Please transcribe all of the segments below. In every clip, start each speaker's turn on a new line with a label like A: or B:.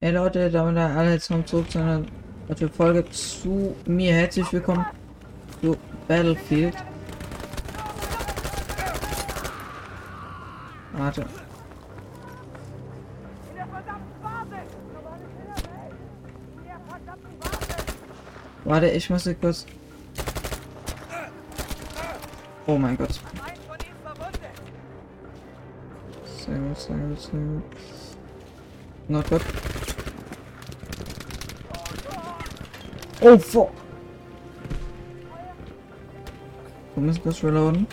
A: Hey Leute, damit alle jetzt kommen zurück zu einer Folge zu mir. Herzlich willkommen zu Battlefield. Warte. Warte, ich muss hier kurz. Oh mein Gott. Sehr gut, sehr gut, sehr gut. Not good. Oh fuck. Wir müssen kurz reloaden.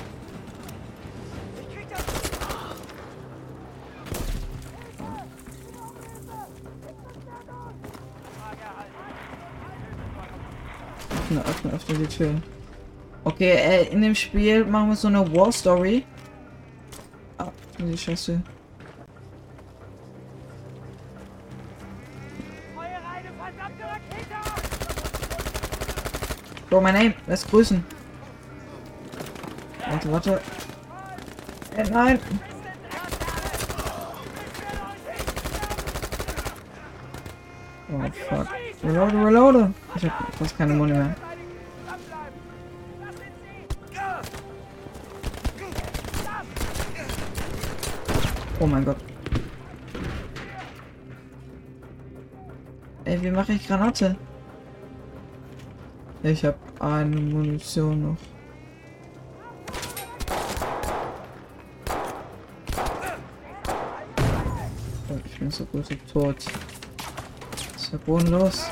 A: Öffne, öffne, öffne die Tür. Okay, äh, in dem Spiel machen wir so eine War Story. Ah, die Scheiße. Bro, mein Name, lass grüßen. Warte, warte. Äh, nein. Oh fuck. Reloade, reloade. Ich hab fast keine Muni mehr. Oh mein Gott. Ey, wie mache ich Granate? Ich habe eine Munition noch. Oh, ich bin so gut wie tot. Ist der Boden los?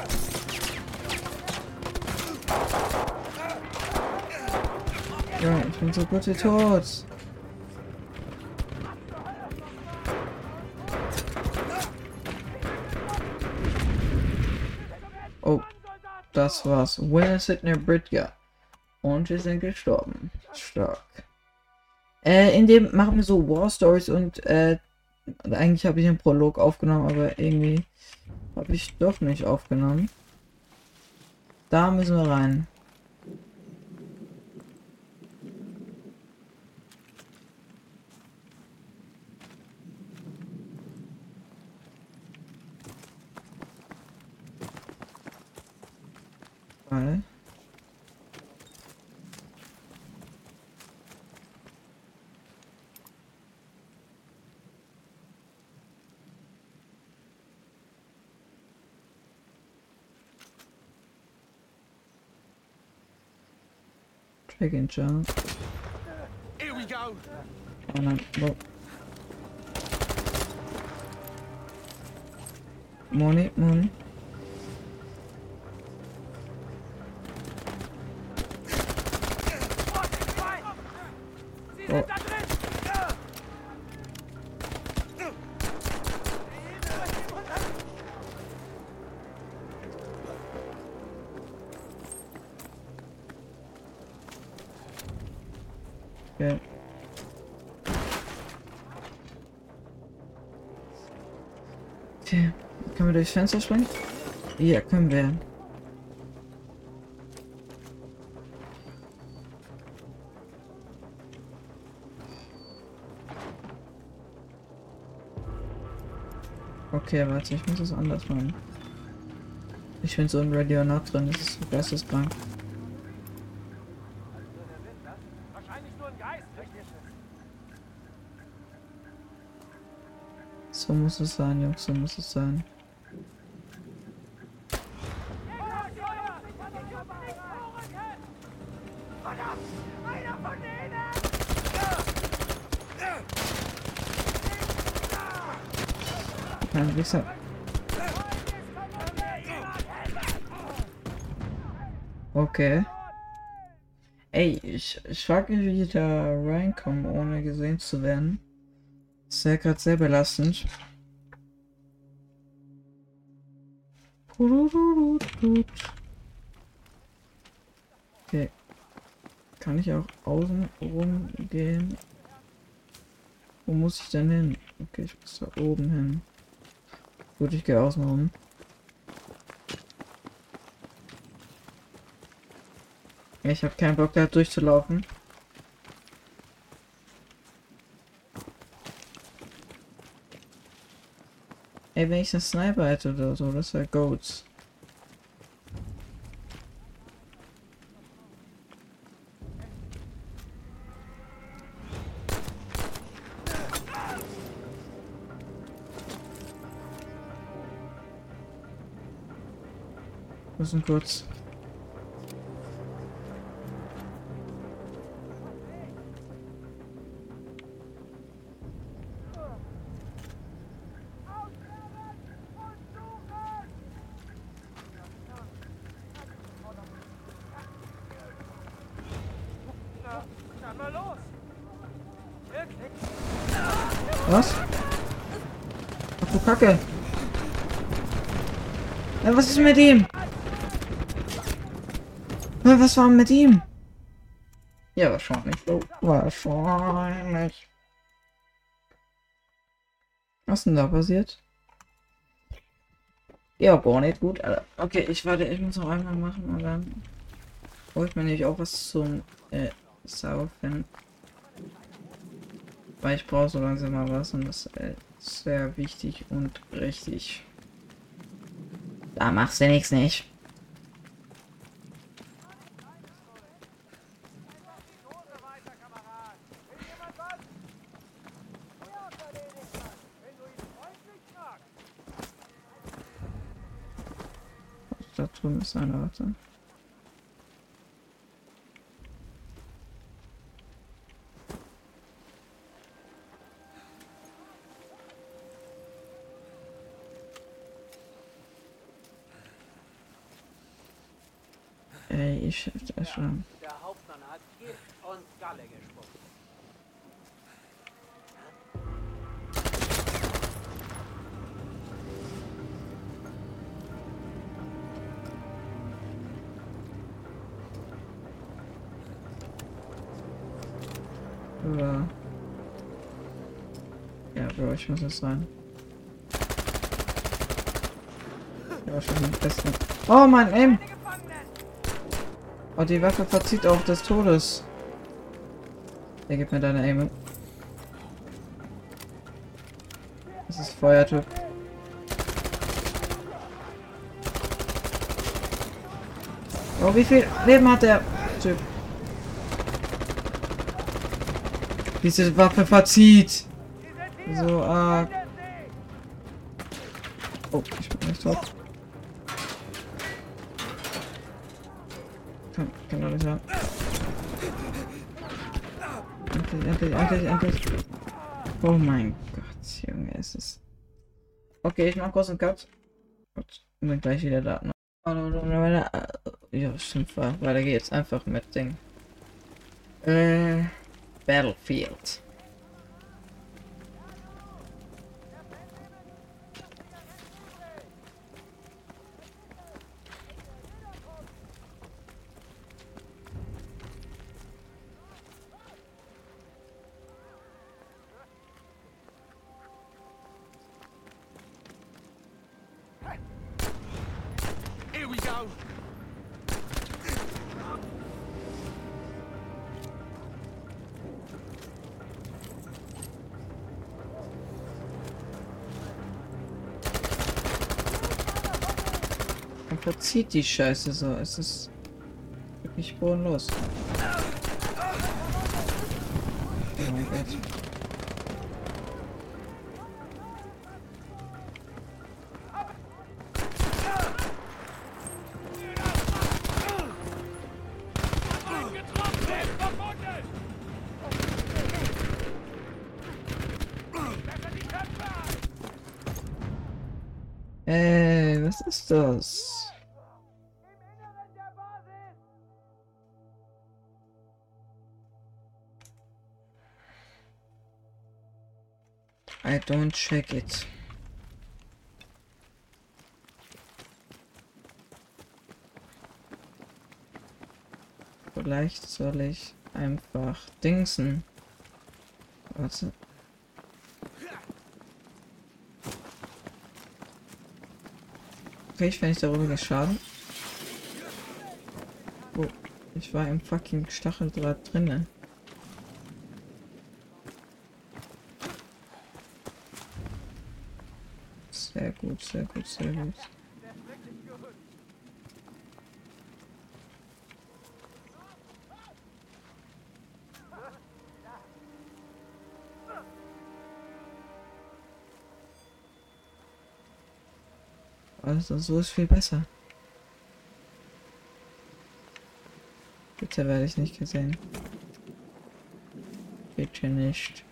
A: Ja, ich bin so gut wie tot. Das war's. Winner Sidney Bridger. Und wir sind gestorben. Stark. Äh, in dem machen wir so War Stories und äh, eigentlich habe ich einen Prolog aufgenommen, aber irgendwie habe ich doch nicht aufgenommen. Da müssen wir rein. Warte. Drag and jump.
B: Here we go.
A: Oh nein, wo? Money, money. Durchs Fenster springen? Ja, können wir. Okay, warte, ich muss es anders machen. Ich bin so in Ready or Not drin, das ist so geisteskrank.
B: Ein.
A: So muss es sein, Jungs, so muss es sein. Okay. Ey, ich, ich frage mich, wie ich da reinkomme, ohne gesehen zu werden. Ist ja gerade sehr belastend. Okay. Kann ich auch außen rumgehen? Wo muss ich denn hin? Okay, ich muss da oben hin. Gut, ich gehe außen rum. Ich habe keinen Bock da durchzulaufen. Ey, wenn ich einen Sniper hätte oder so, das wäre Goats. Müssen kurz. Mit ihm? Was war mit ihm? Ja, wahrscheinlich. So. Wahrscheinlich. Was denn da passiert? Ja, gar nicht gut, Alter. Okay, ich warte, ich muss noch einmal machen und dann hol ich mir nämlich auch was zum äh, Saufen. Weil ich brauche so langsam mal was und das äh, ist sehr wichtig und richtig. Da machst du nichts nicht. Da drüben ist einer, warte. Ey, ich das schon.
C: Der Hauptmann hat Gift und Galle gespuckt.
A: Oder. Ja, Bro, ich muss es sein. Ja, schon den besten. Oh mein Aim! Oh, die Waffe verzieht auch des Todes. Der gibt mir deine Aim. Das ist Feuertyp. Oh, wie viel Leben hat der Typ? Diese Waffe verzieht. So arg.
B: Sie!
A: Oh, ich bin nicht tot. Sein. Endlich, endlich, endlich, endlich. Oh mein Gott, Junge, es ist. Okay, ich mach kurz einen Cut. Gut, und bin gleich wieder da. Ja, stimmt, weiter geht's. Einfach mit Ding. Äh, Battlefield. Verzieht die Scheiße so. Es ist wirklich bodenlos. Oh mein Gott. Ey, was ist das? I don't check it. Vielleicht soll ich einfach dingsen. Warte. Okay, ich nicht darüber geschaden. Oh, ich war im fucking Stacheldraht drinne. Sehr gut, sehr gut. Also so ist viel besser. Bitte werde ich nicht gesehen. Bitte nicht.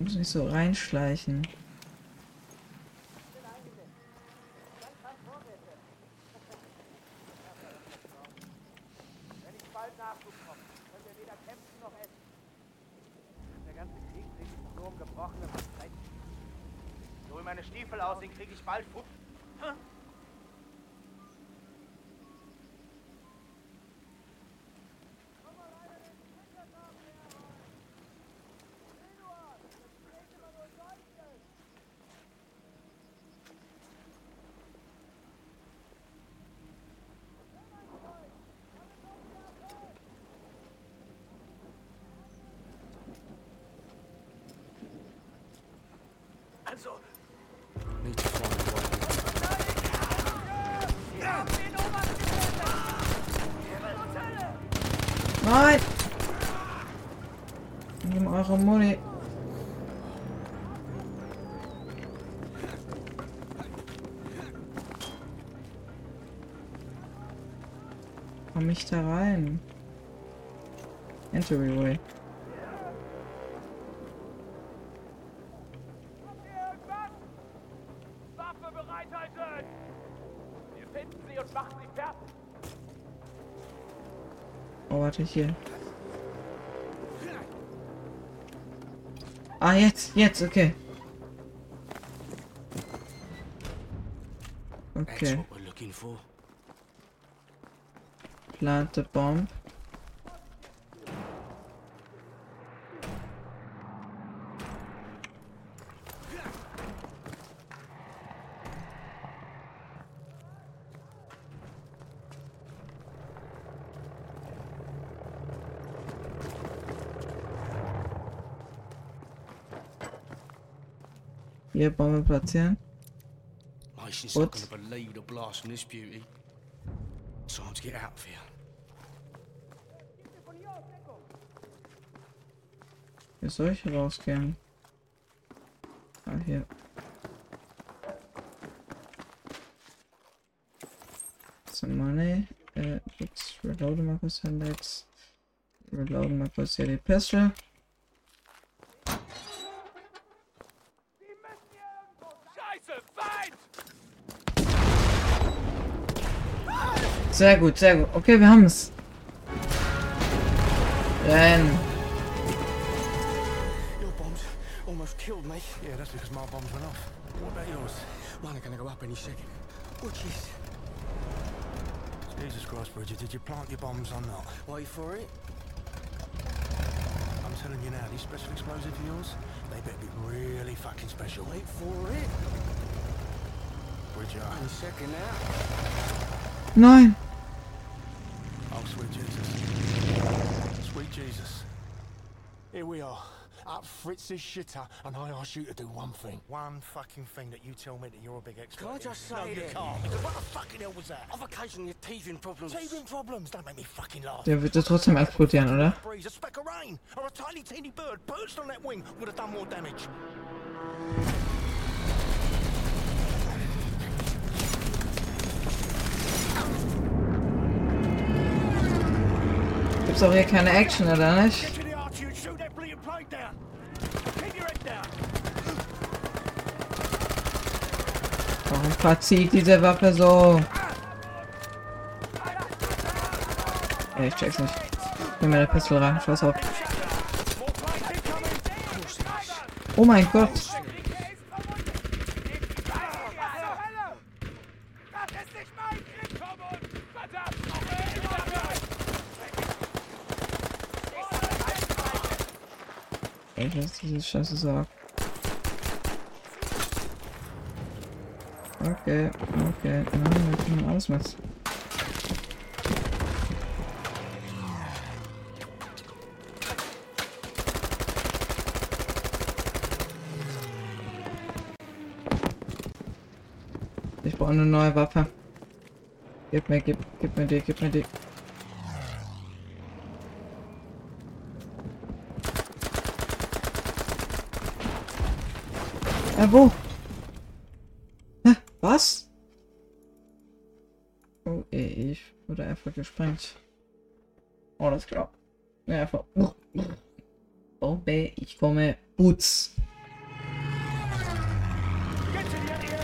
A: Muss nicht so reinschleichen.
B: Wenn ich bald Nachschub komme, könnt ihr weder kämpfen noch essen. Der ganze Krieg dreht sich nur um gebrochene Versprechen. So wie meine Stiefel aussehen, kriege ich bald Fuß. Also,
D: Need to find a way.
A: Nein! Nimm eure Muni. Komm ich da rein? Entryway. Hier. Ah, jetzt, jetzt, okay. Okay, plant the bomb.
D: Get out of here.
A: Wie soll ich rausgehen? Ah, hier. Some money. Äh, jetzt reloaden mal kurz Handels. Reloaden mal kurz hier die Pistole. Sehr gut, sehr gut. Okay, wir haben es. Renn.
D: Your bombs almost killed me.
E: Yeah, that's because my bombs went off. What about yours?
D: Mine are going to go up any second. Which is...
E: Jesus Christ, Bridget, did you plant your bombs or not?
D: Wait for it.
E: I'm telling you now, these special explosives of yours, they better be really fucking special.
D: Wait for it.
E: Bridget,
D: Any second now.
A: Nein.
E: Here we are, at Fritz's shitter, and I ask you to do one thing. One fucking thing that you tell me that you're a big expert
D: Can I
E: in.
D: just say
E: No, you
D: that-
E: can't, because what the fucking hell was that?
D: I've occasionally had teething problems.
E: Teething problems, don't make me fucking laugh.
A: Der wird ja trotzdem explodieren, oder?
E: breeze, a speck of rain, or a tiny teeny bird perched on that wing would have done more damage.
A: Gibt's auch hier keine Action, oder nicht? Verzieht diese Waffe so? Ja, ich check's nicht. Nimm mir eine Pistole rein, scheiß auf. Oh mein Gott.
B: Das!
A: Ey, was ist diese Scheiße sagt. okay, okay. Ah, ich bin alles was. Ich brauche eine neue Waffe. Gib mir, gib, gib mir die, gib mir die. Ja, wo? Wurde einfach gesprengt. Oh, Alles klar. Ja, einfach. Oh, B, ich komme. Boots.
E: Get to the anti-air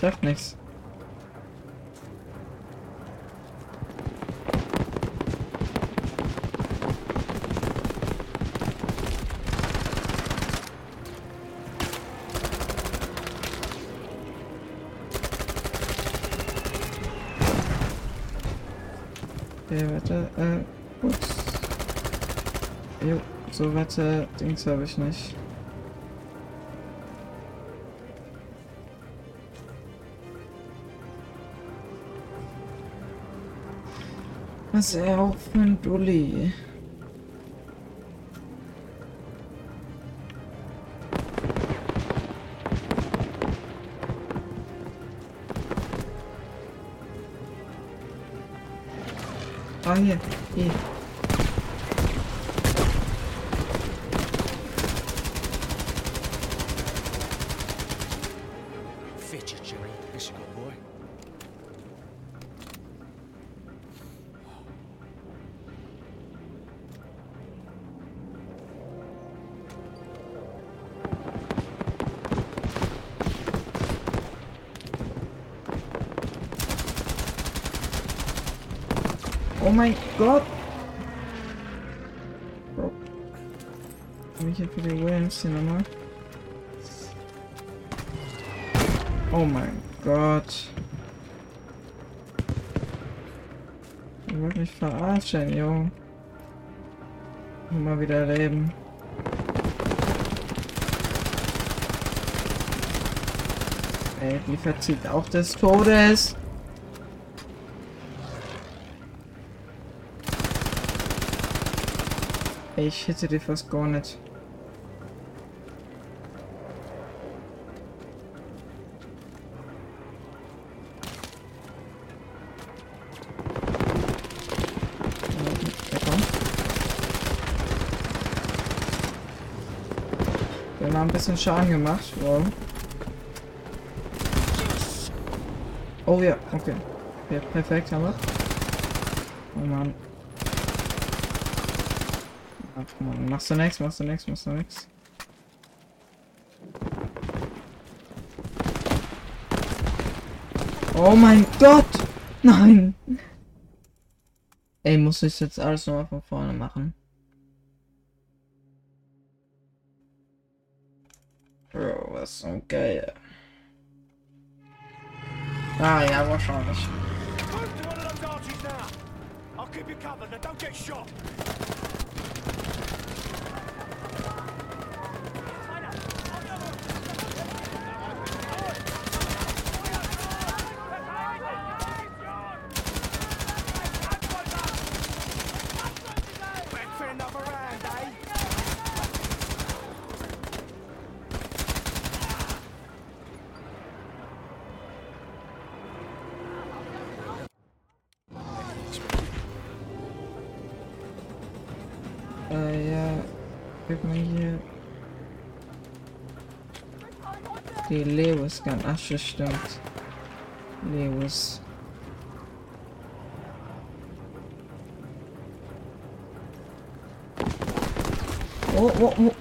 A: Ich treff nichts. Okay, warte, äh, ups. Jo, so warte, Dings habe ich nicht. Was ist er auch für ein Dulli? Ah, hier, hier. Gott! Bro. Hab ich für die Williams hier nochmal? Oh mein Gott. Ihr wollt mich verarschen, Jo. Mal wieder leben. Ey, die verzieht auch des Todes. Ich hätte die fast gar nicht. Wir haben ein bisschen Schaden gemacht. Wow. Oh ja, okay. Ja, perfekt haben wir. Oh Mann. Ach man, machst du nix, machst du nix, machst du nix. Oh mein Gott! Nein! Ey, muss ich jetzt alles nochmal von vorne machen? Bro, was so geil. Ah ja, wahrscheinlich. Gib mir hier. Die Lewis Gun. Ach, das stimmt. Lewis. Oh, oh, oh. Oh.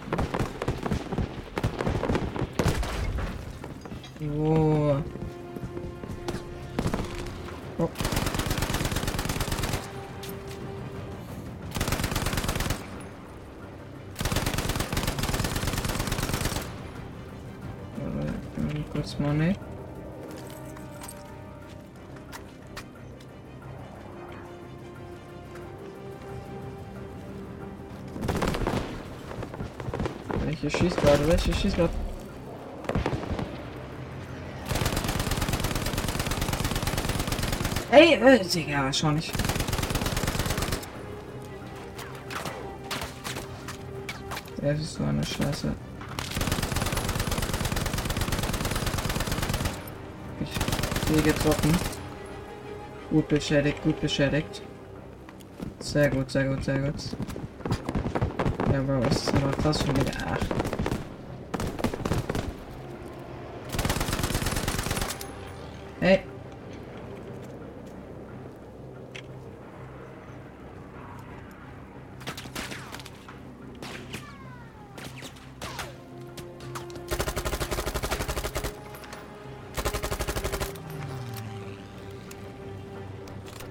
A: Welche schießt gerade? Welche schießt gerade? Ey, äh, Digga, wahrscheinlich. Das ist so eine Scheiße. Ich sehe getroffen. Gut beschädigt, gut beschädigt. Sehr gut, sehr gut, sehr gut. Ja, Bro, was ist aber fast schon wieder. Ach. Hey.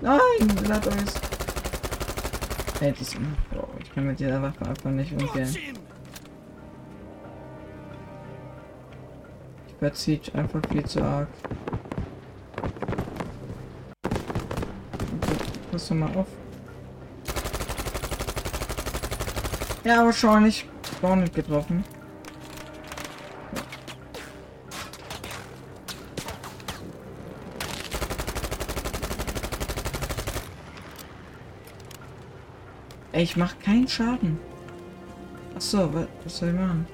A: Nein, lasst Ey, das, boah, ich kann mit dieser Waffe einfach nicht umgehen. Ich verzieht einfach viel zu arg. Pass doch mal auf. Ja, wahrscheinlich. War nicht getroffen. Ey, ich mach keinen Schaden. Achso, was, was soll ich machen?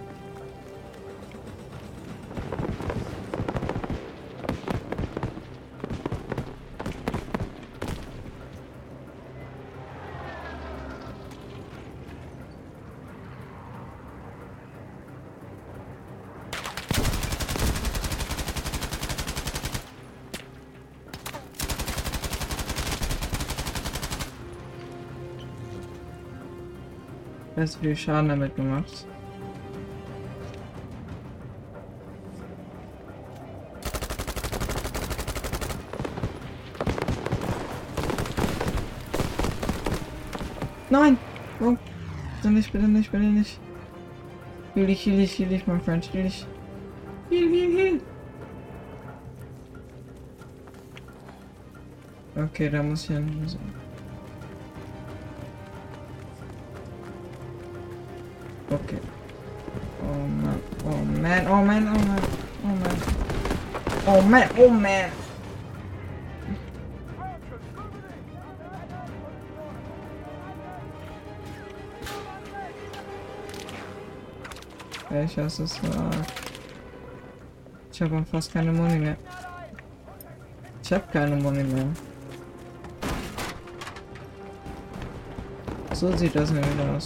A: Wie viel Schaden damit gemacht? Nein! Oh. Bitte nicht, bitte nicht, bitte nicht. Heal dich, heal dich, heal dich, mein Freund, heal dich. Heal, heal, heal. Okay, da muss ich hin. Okay. Oh man, oh man, oh man, oh man, oh man. Oh man, oh man. Ich hasse es. Ich habe fast keine Muni mehr. Ich habe keine Muni mehr. So sieht das nämlich aus.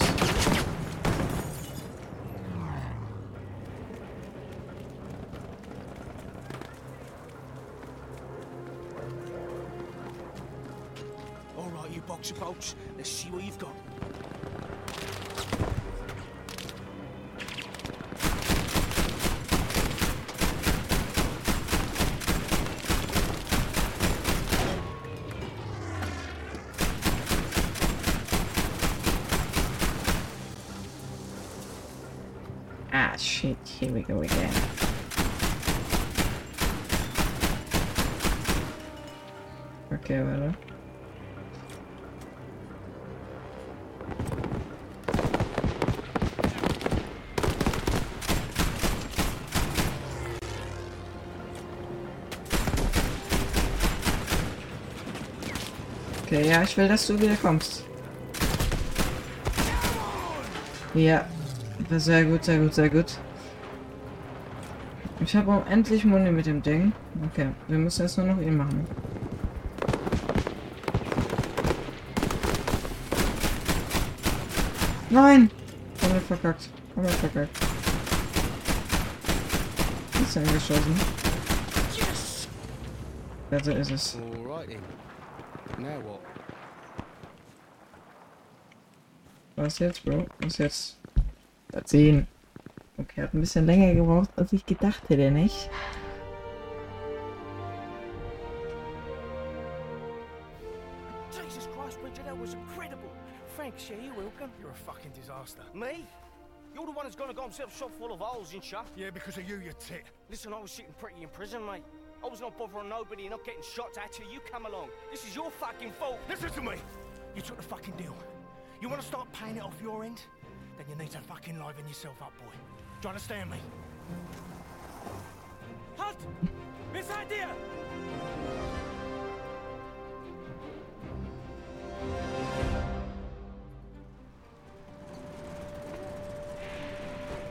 A: Shit. Here we go again. Okay, warte. Okay, ja, ich will, dass du wieder kommst. Ja, sehr gut, sehr gut, sehr gut. Ich habe auch endlich Muni mit dem Ding. Okay, wir müssen jetzt nur noch ihn machen. Nein! Komplett verkackt. Komplett verkackt. Ist er geschossen?
D: Yes!
A: Ja, so ist es. Was jetzt, Bro? Was jetzt? Erzählen. Okay, hat ein bisschen länger gebraucht, als ich gedacht hätte, nicht?
B: Jesus Christ, Bridget, that was incredible. Thanks, yeah, you're welcome.
E: You're a fucking disaster.
B: Me? You're the one who's gonna got himself shot full of holes and shut.
E: Yeah, because of you, you tit.
B: Listen, I was sitting pretty in prison, mate. I was not bothering nobody and not getting shot at till you come along. This is your fucking fault.
E: Listen to me. You took the fucking deal. You want to start paying it off your end? Then you need to fucking liven yourself up, boy. Do you understand me?
B: Halt! Wer seid ihr?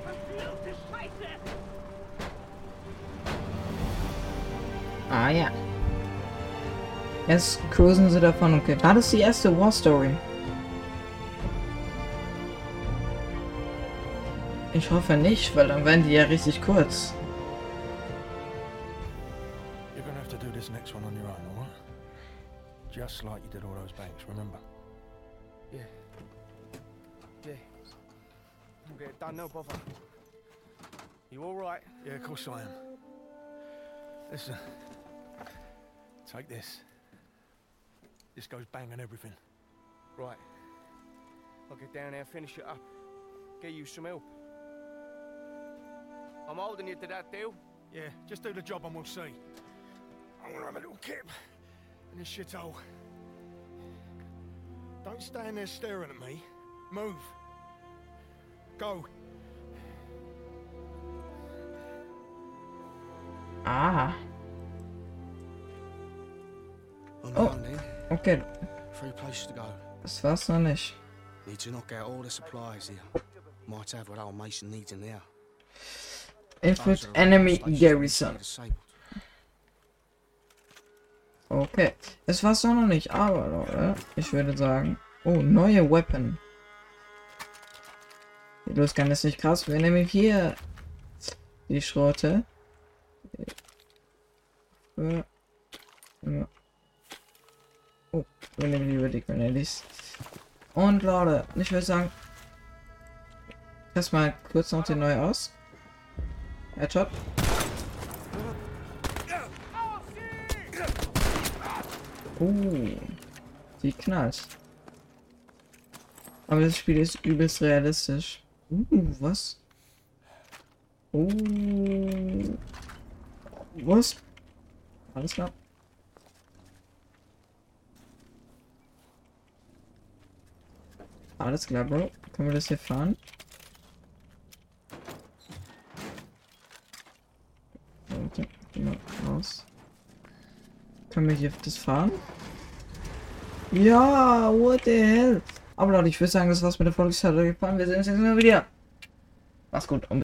B: Verfluchte Scheiße!
A: Ah ja. Jetzt cruisen sie davon. Okay, war das die erste War Story? Ich hoffe nicht, weil dann werden die ja richtig kurz.
E: You're gonna have to do this next one on your own, alright? Just like you did all those banks, remember?
B: Yeah. Yeah. We'll get it done, no bother. You alright?
E: Yeah, of course I am. Listen. Take this. This goes bang on everything.
B: Right. I'll get down there and finish it up. Get you some help. I'm holding you to that deal.
E: Yeah, just do the job and we'll see. I want to have a little kip in this shithole. Don't stand there staring at me. Move. Go.
A: Ah,
D: On
A: Oh.
D: oh.
A: okay.
D: Three places to go.
A: Das war's noch nicht.
D: Need to knock out all the supplies here. Might have what old Mason needs in there. Are
A: Enemy Garrison. Okay. Das war's doch noch nicht, aber Leute, ich würde sagen. Oh, neue Weapon. Die Losgang ist nicht krass. Wir nehmen hier die Schrote. Ja. Ja. Oh, wir nehmen lieber die Grenadis. Und Leute, ich würde sagen. Test mal kurz noch den neu aus. Headshot. Uh, die knallt. Aber das Spiel ist übelst realistisch. Uh, was? Uh. Was? Alles klar. Alles klar, Bro. Können wir das hier fahren? Warte, geh mal raus. Können wir hier das fahren? Ja, what the hell? Aber Leute, ich würde sagen, das war's mit der Folge. Es hat euch gefallen. Wir sehen uns jetzt mal wieder. Mach's gut und